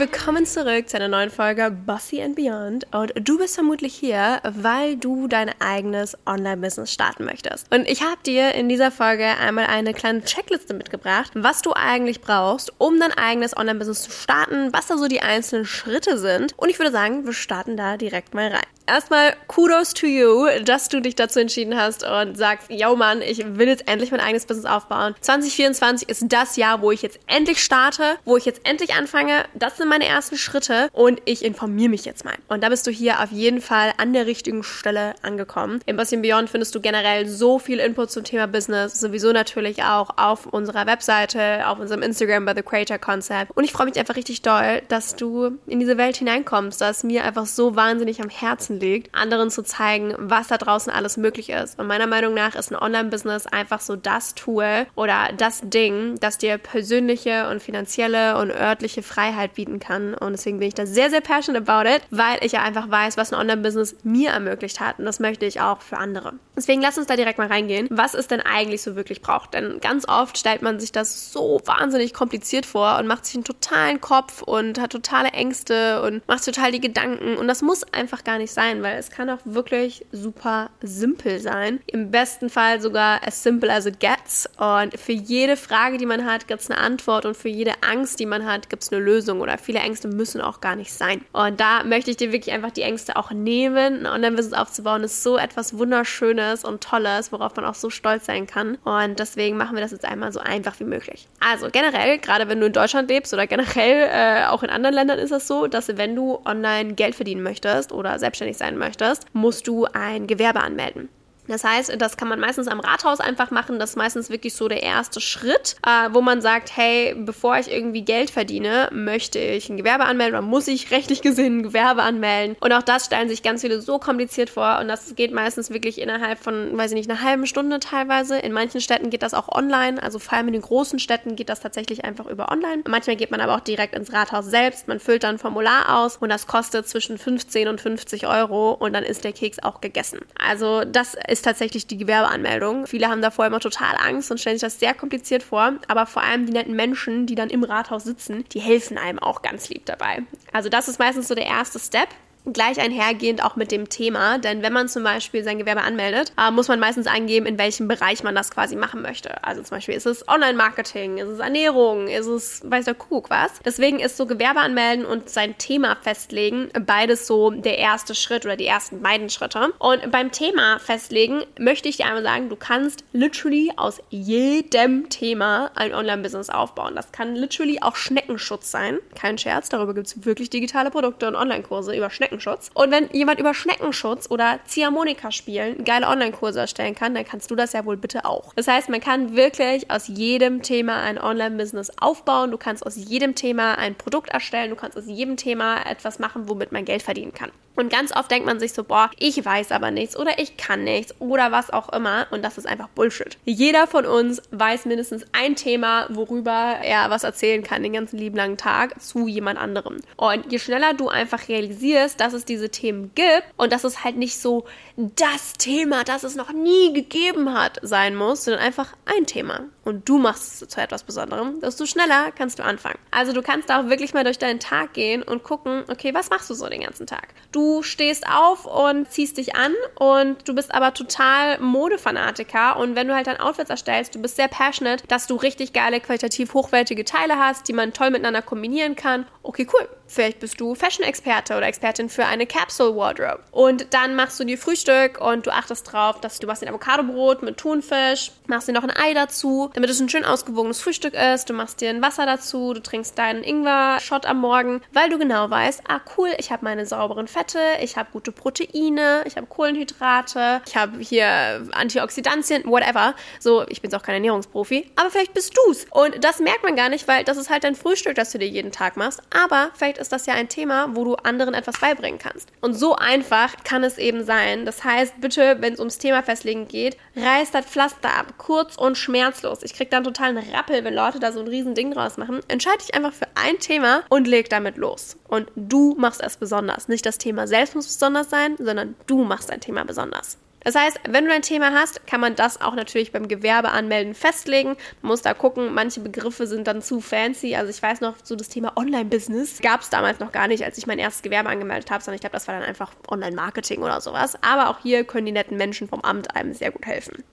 Willkommen zurück zu einer neuen Folge Bossy and Beyond. Und du bist vermutlich hier, weil du dein eigenes Online-Business starten möchtest. Und ich habe dir in dieser Folge einmal eine kleine Checkliste mitgebracht, was du eigentlich brauchst, um dein eigenes Online-Business zu starten, was da so die einzelnen Schritte sind. Und ich würde sagen, wir starten da direkt mal rein. Erstmal Kudos to you, dass du dich dazu entschieden hast und sagst, yo Mann, ich will jetzt endlich mein eigenes Business aufbauen. 2024 ist das Jahr, wo ich jetzt endlich starte, wo ich jetzt endlich anfange. Das sind meine ersten Schritte und ich informiere mich jetzt mal. Und da bist du hier auf jeden Fall an der richtigen Stelle angekommen. Im Bossy Beyond findest du generell so viel Input zum Thema Business, sowieso natürlich auch auf unserer Webseite, auf unserem Instagram bei The Creator Concept. Und ich freue mich einfach richtig doll, dass du in diese Welt hineinkommst, dass mir einfach so wahnsinnig am Herzen liegt, anderen zu zeigen, was da draußen alles möglich ist. Und meiner Meinung nach ist ein Online-Business einfach so das Tool oder das Ding, das dir persönliche und finanzielle und örtliche Freiheit bieten kann. Und deswegen bin ich da sehr, sehr passionate about it, weil ich ja einfach weiß, was ein Online-Business mir ermöglicht hat. Und das möchte ich auch für andere. Deswegen lass uns da direkt mal reingehen, was es denn eigentlich so wirklich braucht. Denn ganz oft stellt man sich das so wahnsinnig kompliziert vor und macht sich einen totalen Kopf und hat totale Ängste und macht total die Gedanken. Und das muss einfach gar nicht sein weil es kann auch wirklich super simpel sein. Im besten Fall sogar as simple as it gets. Und für jede Frage, die man hat, gibt es eine Antwort und für jede Angst, die man hat, gibt es eine Lösung. Oder viele Ängste müssen auch gar nicht sein. Und da möchte ich dir wirklich einfach die Ängste auch nehmen. Ein Online-Business aufzubauen ist so etwas Wunderschönes und Tolles, worauf man auch so stolz sein kann. Und deswegen machen wir das jetzt einmal so einfach wie möglich. Also generell, gerade wenn du in Deutschland lebst oder generell äh, auch in anderen Ländern ist es das so, dass wenn du online Geld verdienen möchtest oder selbstständig sein möchtest, musst du ein Gewerbe anmelden. Das heißt, das kann man meistens am Rathaus einfach machen. Das ist meistens wirklich so der erste Schritt, äh, wo man sagt, hey, bevor ich irgendwie Geld verdiene, möchte ich ein Gewerbe anmelden oder muss ich rechtlich gesehen ein Gewerbe anmelden. Und auch das stellen sich ganz viele so kompliziert vor. Und das geht meistens wirklich innerhalb von, weiß ich nicht, einer halben Stunde teilweise. In manchen Städten geht das auch online. Also vor allem in den großen Städten geht das tatsächlich einfach über online. Manchmal geht man aber auch direkt ins Rathaus selbst. Man füllt dann ein Formular aus und das kostet zwischen 15 und 50 Euro und dann ist der Keks auch gegessen. Also das ist ist tatsächlich die Gewerbeanmeldung. Viele haben davor immer total Angst und stellen sich das sehr kompliziert vor. Aber vor allem die netten Menschen, die dann im Rathaus sitzen, die helfen einem auch ganz lieb dabei. Also das ist meistens so der erste Step gleich einhergehend auch mit dem Thema, denn wenn man zum Beispiel sein Gewerbe anmeldet, äh, muss man meistens angeben, in welchem Bereich man das quasi machen möchte. Also zum Beispiel ist es Online-Marketing, ist es Ernährung, ist es weiß der Kuckuck was. Deswegen ist so Gewerbe anmelden und sein Thema festlegen beides so der erste Schritt oder die ersten beiden Schritte. Und beim Thema festlegen möchte ich dir einmal sagen, du kannst literally aus jedem Thema ein Online-Business aufbauen. Das kann literally auch Schneckenschutz sein. Kein Scherz, darüber gibt es wirklich digitale Produkte und Online-Kurse über Schneckenschutz. Schneckenschutz. Und wenn jemand über Schneckenschutz oder Ziehharmonika spielen geile Online-Kurse erstellen kann, dann kannst du das ja wohl bitte auch. Das heißt, man kann wirklich aus jedem Thema ein Online-Business aufbauen. Du kannst aus jedem Thema ein Produkt erstellen. Du kannst aus jedem Thema etwas machen, womit man Geld verdienen kann. Und ganz oft denkt man sich so, boah, ich weiß aber nichts oder ich kann nichts oder was auch immer. Und das ist einfach Bullshit. Jeder von uns weiß mindestens ein Thema, worüber er was erzählen kann den ganzen lieben langen Tag zu jemand anderem. Und je schneller du einfach realisierst, dass es diese Themen gibt und dass es halt nicht so das Thema, das es noch nie gegeben hat, sein muss, sondern einfach ein Thema. Und du machst es zu etwas Besonderem, desto schneller kannst du anfangen. Also du kannst auch wirklich mal durch deinen Tag gehen und gucken, okay, was machst du so den ganzen Tag? Du stehst auf und ziehst dich an und du bist aber total Modefanatiker und wenn du halt dein Outfits erstellst, du bist sehr passionate, dass du richtig geile, qualitativ hochwertige Teile hast, die man toll miteinander kombinieren kann. Okay, cool. Vielleicht bist du Fashion-Experte oder Expertin für eine Capsule Wardrobe. Und dann machst du dir Frühstück und du achtest drauf, dass du machst ein Avocadobrot mit Thunfisch, machst dir noch ein Ei dazu, damit es ein schön ausgewogenes Frühstück ist. Du machst dir ein Wasser dazu, du trinkst deinen Ingwer-Shot am Morgen, weil du genau weißt, ah cool, ich habe meine sauberen Fette, ich habe gute Proteine, ich habe Kohlenhydrate, ich habe hier Antioxidantien, whatever. So, ich bin auch kein Ernährungsprofi, aber vielleicht bist du's. Und das merkt man gar nicht, weil das ist halt dein Frühstück, das du dir jeden Tag machst. Aber vielleicht ist das ja ein Thema, wo du anderen etwas beibringen kannst. Und so einfach kann es eben sein. Das heißt, bitte, wenn es ums Thema festlegen geht, reiß das Pflaster ab, kurz und schmerzlos. Ich krieg dann totalen Rappel, wenn Leute da so ein riesen Ding draus machen. Entscheide dich einfach für ein Thema und leg damit los. Und du machst es besonders. Nicht das Thema selbst muss besonders sein, sondern du machst dein Thema besonders. Das heißt, wenn du ein Thema hast, kann man das auch natürlich beim Gewerbeanmelden festlegen. Man muss da gucken, manche Begriffe sind dann zu fancy. Also ich weiß noch, so das Thema Online-Business gab es damals noch gar nicht, als ich mein erstes Gewerbe angemeldet habe, sondern ich glaube, das war dann einfach Online-Marketing oder sowas. Aber auch hier können die netten Menschen vom Amt einem sehr gut helfen.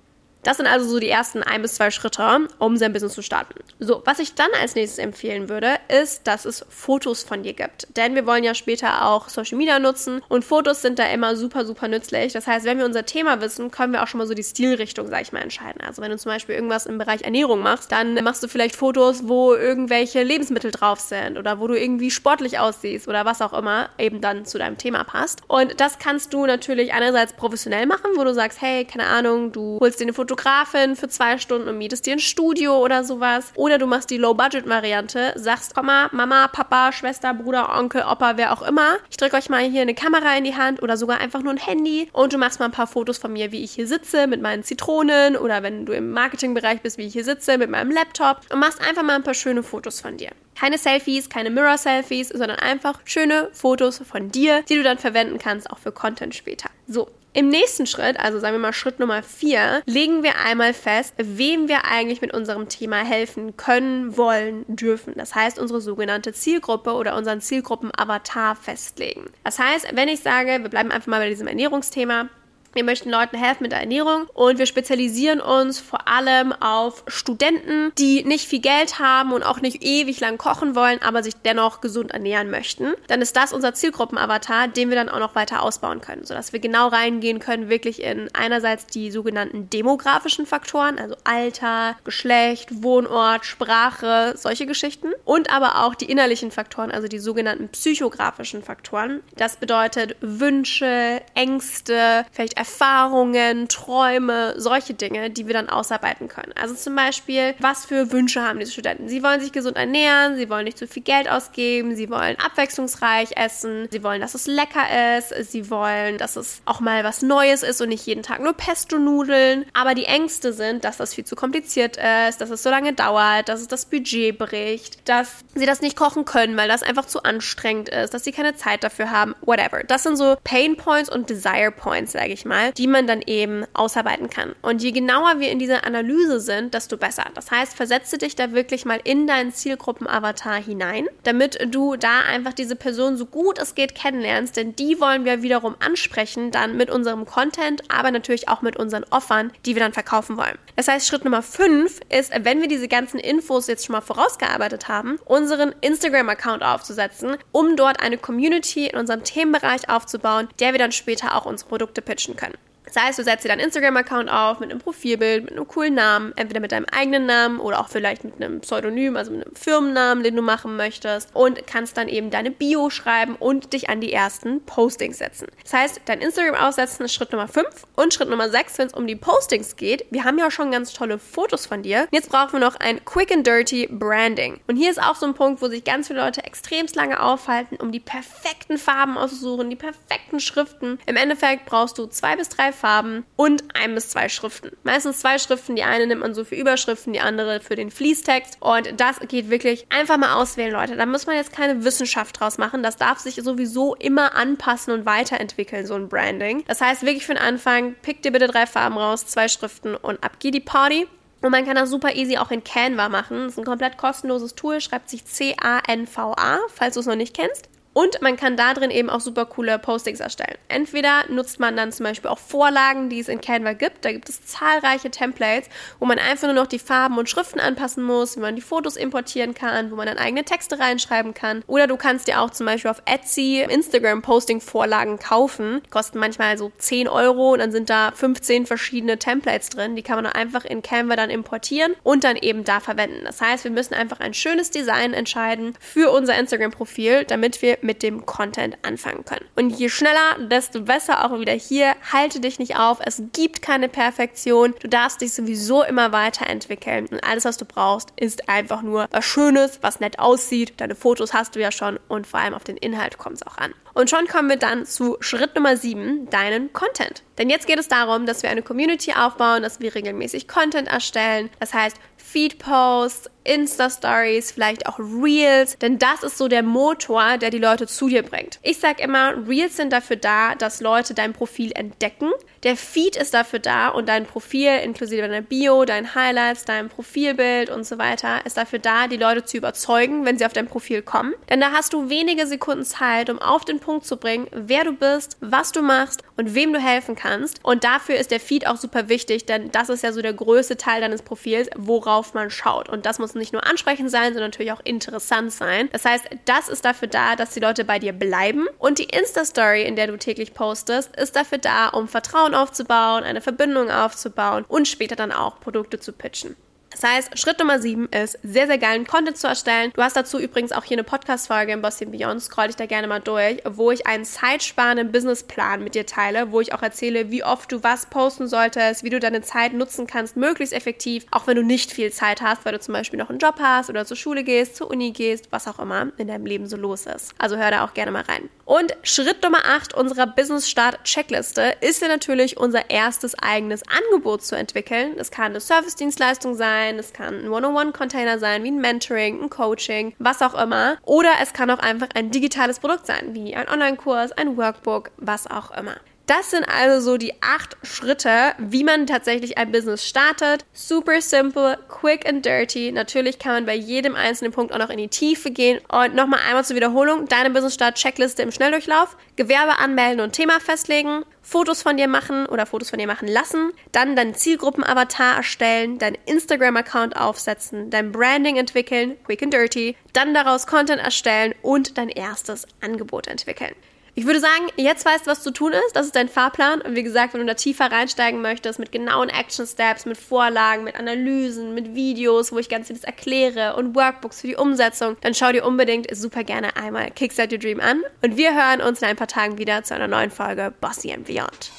Das sind also so die ersten ein bis zwei Schritte, um sein Business zu starten. So, was ich dann als nächstes empfehlen würde, ist, dass es Fotos von dir gibt. Denn wir wollen ja später auch Social Media nutzen und Fotos sind da immer super, super nützlich. Das heißt, wenn wir unser Thema wissen, können wir auch schon mal so die Stilrichtung, sag ich mal, entscheiden. Also wenn du zum Beispiel irgendwas im Bereich Ernährung machst, dann machst du vielleicht Fotos, wo irgendwelche Lebensmittel drauf sind oder wo du irgendwie sportlich aussiehst oder was auch immer eben dann zu deinem Thema passt. Und das kannst du natürlich einerseits professionell machen, wo du sagst, hey, keine Ahnung, du holst dir eine Foto Fotografin für zwei Stunden und mietest dir ein Studio oder sowas. Oder du machst die Low-Budget-Variante, sagst, komm Mama, Papa, Schwester, Bruder, Onkel, Opa, wer auch immer. Ich drücke euch mal hier eine Kamera in die Hand oder sogar einfach nur ein Handy und du machst mal ein paar Fotos von mir, wie ich hier sitze mit meinen Zitronen oder wenn du im Marketingbereich bist, wie ich hier sitze mit meinem Laptop und machst einfach mal ein paar schöne Fotos von dir. Keine Selfies, keine Mirror-Selfies, sondern einfach schöne Fotos von dir, die du dann verwenden kannst, auch für Content später. So, im nächsten Schritt, also sagen wir mal Schritt Nummer vier, legen wir einmal fest, wem wir eigentlich mit unserem Thema helfen können, wollen, dürfen. Das heißt, unsere sogenannte Zielgruppe oder unseren Zielgruppen-Avatar festlegen. Das heißt, wenn ich sage, wir bleiben einfach mal bei diesem Ernährungsthema, wir möchten Leuten helfen mit der Ernährung und wir spezialisieren uns vor allem auf Studenten, die nicht viel Geld haben und auch nicht ewig lang kochen wollen, aber sich dennoch gesund ernähren möchten. Dann ist das unser Zielgruppenavatar, den wir dann auch noch weiter ausbauen können, sodass wir genau reingehen können, wirklich in einerseits die sogenannten demografischen Faktoren, also Alter, Geschlecht, Wohnort, Sprache, solche Geschichten und aber auch die innerlichen Faktoren, also die sogenannten psychografischen Faktoren. Das bedeutet Wünsche, Ängste, vielleicht Erfahrungen, Träume, solche Dinge, die wir dann ausarbeiten können. Also zum Beispiel, was für Wünsche haben diese Studenten? Sie wollen sich gesund ernähren, sie wollen nicht zu viel Geld ausgeben, sie wollen abwechslungsreich essen, sie wollen, dass es lecker ist, sie wollen, dass es auch mal was Neues ist und nicht jeden Tag nur Pesto-Nudeln. Aber die Ängste sind, dass das viel zu kompliziert ist, dass es so lange dauert, dass es das Budget bricht, dass sie das nicht kochen können, weil das einfach zu anstrengend ist, dass sie keine Zeit dafür haben, whatever. Das sind so Pain Points und Desire Points, sage ich mal die man dann eben ausarbeiten kann. Und je genauer wir in dieser Analyse sind, desto besser. Das heißt, versetze dich da wirklich mal in deinen Zielgruppen-Avatar hinein, damit du da einfach diese Person so gut es geht kennenlernst, denn die wollen wir wiederum ansprechen, dann mit unserem Content, aber natürlich auch mit unseren Offern, die wir dann verkaufen wollen. Das heißt, Schritt Nummer 5 ist, wenn wir diese ganzen Infos jetzt schon mal vorausgearbeitet haben, unseren Instagram-Account aufzusetzen, um dort eine Community in unserem Themenbereich aufzubauen, der wir dann später auch unsere Produkte pitchen kann. Das heißt, du setzt dir deinen Instagram-Account auf mit einem Profilbild, mit einem coolen Namen, entweder mit deinem eigenen Namen oder auch vielleicht mit einem Pseudonym, also mit einem Firmennamen, den du machen möchtest und kannst dann eben deine Bio schreiben und dich an die ersten Postings setzen. Das heißt, dein Instagram aussetzen ist Schritt Nummer 5 und Schritt Nummer 6, wenn es um die Postings geht. Wir haben ja schon ganz tolle Fotos von dir. Jetzt brauchen wir noch ein Quick and Dirty Branding. Und hier ist auch so ein Punkt, wo sich ganz viele Leute extremst lange aufhalten, um die perfekten Farben auszusuchen, die perfekten Schriften. Im Endeffekt brauchst du zwei bis drei Farben und ein bis zwei Schriften. Meistens zwei Schriften. Die eine nimmt man so für Überschriften, die andere für den Fließtext. Und das geht wirklich einfach mal auswählen, Leute. Da muss man jetzt keine Wissenschaft draus machen. Das darf sich sowieso immer anpassen und weiterentwickeln, so ein Branding. Das heißt, wirklich für den Anfang, pick dir bitte drei Farben raus, zwei Schriften und ab geht die Party. Und man kann das super easy auch in Canva machen. Das ist ein komplett kostenloses Tool, schreibt sich C-A-N-V-A, falls du es noch nicht kennst. Und man kann da drin eben auch super coole Postings erstellen. Entweder nutzt man dann zum Beispiel auch Vorlagen, die es in Canva gibt. Da gibt es zahlreiche Templates, wo man einfach nur noch die Farben und Schriften anpassen muss, wie man die Fotos importieren kann, wo man dann eigene Texte reinschreiben kann. Oder du kannst dir auch zum Beispiel auf Etsy Instagram-Posting-Vorlagen kaufen. Die kosten manchmal so 10 Euro und dann sind da 15 verschiedene Templates drin. Die kann man dann einfach in Canva dann importieren und dann eben da verwenden. Das heißt, wir müssen einfach ein schönes Design entscheiden für unser Instagram-Profil, damit wir mit dem Content anfangen können. Und je schneller, desto besser auch wieder hier. Halte dich nicht auf. Es gibt keine Perfektion. Du darfst dich sowieso immer weiterentwickeln. Und alles, was du brauchst, ist einfach nur was Schönes, was nett aussieht. Deine Fotos hast du ja schon und vor allem auf den Inhalt kommt es auch an. Und schon kommen wir dann zu Schritt Nummer 7, deinen Content. Denn jetzt geht es darum, dass wir eine Community aufbauen, dass wir regelmäßig Content erstellen. Das heißt, Feed-Posts, Insta-Stories, vielleicht auch Reels, denn das ist so der Motor, der die Leute zu dir bringt. Ich sage immer, Reels sind dafür da, dass Leute dein Profil entdecken. Der Feed ist dafür da und dein Profil inklusive deiner Bio, deinen Highlights, deinem Profilbild und so weiter ist dafür da, die Leute zu überzeugen, wenn sie auf dein Profil kommen. Denn da hast du wenige Sekunden Zeit, um auf den Punkt zu bringen, wer du bist, was du machst und wem du helfen kannst. Und dafür ist der Feed auch super wichtig, denn das ist ja so der größte Teil deines Profils, worauf man schaut. Und das muss nicht nur ansprechend sein, sondern natürlich auch interessant sein. Das heißt, das ist dafür da, dass die Leute bei dir bleiben. Und die Insta-Story, in der du täglich postest, ist dafür da, um Vertrauen aufzubauen, eine Verbindung aufzubauen und später dann auch Produkte zu pitchen. Das heißt, Schritt Nummer sieben ist, sehr, sehr geilen Content zu erstellen. Du hast dazu übrigens auch hier eine Podcast-Folge im Bossy Beyond, scroll dich da gerne mal durch, wo ich einen zeitsparenden Businessplan mit dir teile, wo ich auch erzähle, wie oft du was posten solltest, wie du deine Zeit nutzen kannst, möglichst effektiv, auch wenn du nicht viel Zeit hast, weil du zum Beispiel noch einen Job hast oder zur Schule gehst, zur Uni gehst, was auch immer in deinem Leben so los ist. Also hör da auch gerne mal rein. Und Schritt Nummer 8 unserer Business Start Checkliste ist ja natürlich unser erstes eigenes Angebot zu entwickeln. Das kann eine Service-Dienstleistung sein, es kann ein One-on-One-Container sein, wie ein Mentoring, ein Coaching, was auch immer. Oder es kann auch einfach ein digitales Produkt sein, wie ein Online-Kurs, ein Workbook, was auch immer. Das sind also so die acht Schritte, wie man tatsächlich ein Business startet. Super simple, quick and dirty. Natürlich kann man bei jedem einzelnen Punkt auch noch in die Tiefe gehen. Und nochmal einmal zur Wiederholung. Deine Business Start Checkliste im Schnelldurchlauf. Gewerbe anmelden und Thema festlegen. Fotos von dir machen oder Fotos von dir machen lassen, dann deinen Zielgruppen-Avatar erstellen, deinen Instagram-Account aufsetzen, dein Branding entwickeln, quick and dirty, dann daraus Content erstellen und dein erstes Angebot entwickeln. Ich würde sagen, jetzt weißt du, was zu tun ist. Das ist dein Fahrplan. Und wie gesagt, wenn du da tiefer reinsteigen möchtest, mit genauen Action Steps, mit Vorlagen, mit Analysen, mit Videos, wo ich ganz vieles erkläre und Workbooks für die Umsetzung, dann schau dir unbedingt super gerne einmal Kickstart Your Dream an. Und wir hören uns in ein paar Tagen wieder zu einer neuen Folge Bossy and Beyond.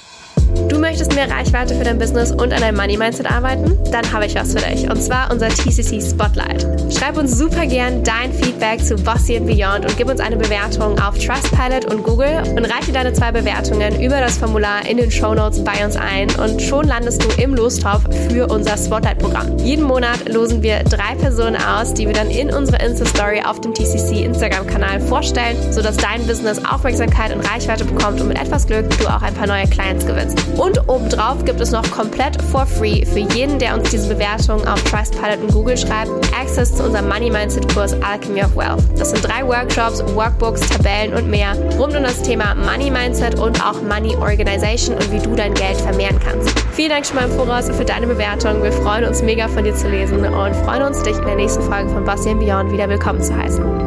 Du möchtest mehr Reichweite für dein Business und an deinem Money Mindset arbeiten? Dann habe ich was für dich. Und zwar unser TCC Spotlight. Schreib uns super gern dein Feedback zu Bossy and Beyond und gib uns eine Bewertung auf Trustpilot und Google und reiche deine zwei Bewertungen über das Formular in den Show Notes bei uns ein und schon landest du im Lostopf für unser Spotlight-Programm. Jeden Monat losen wir drei Personen aus, die wir dann in unserer Insta-Story auf dem TCC Instagram-Kanal vorstellen, sodass dein Business Aufmerksamkeit und Reichweite bekommt und mit etwas Glück du auch ein paar neue Clients gewinnst. Und obendrauf gibt es noch komplett for free für jeden, der uns diese Bewertung auf Trustpilot und Google schreibt, Access zu unserem Money Mindset Kurs Alchemy of Wealth. Das sind drei Workshops, Workbooks, Tabellen und mehr rund um das Thema Money Mindset und auch Money Organization und wie du dein Geld vermehren kannst. Vielen Dank schon mal im Voraus für deine Bewertung. Wir freuen uns mega von dir zu lesen und freuen uns, dich in der nächsten Folge von Bossy Beyond wieder willkommen zu heißen.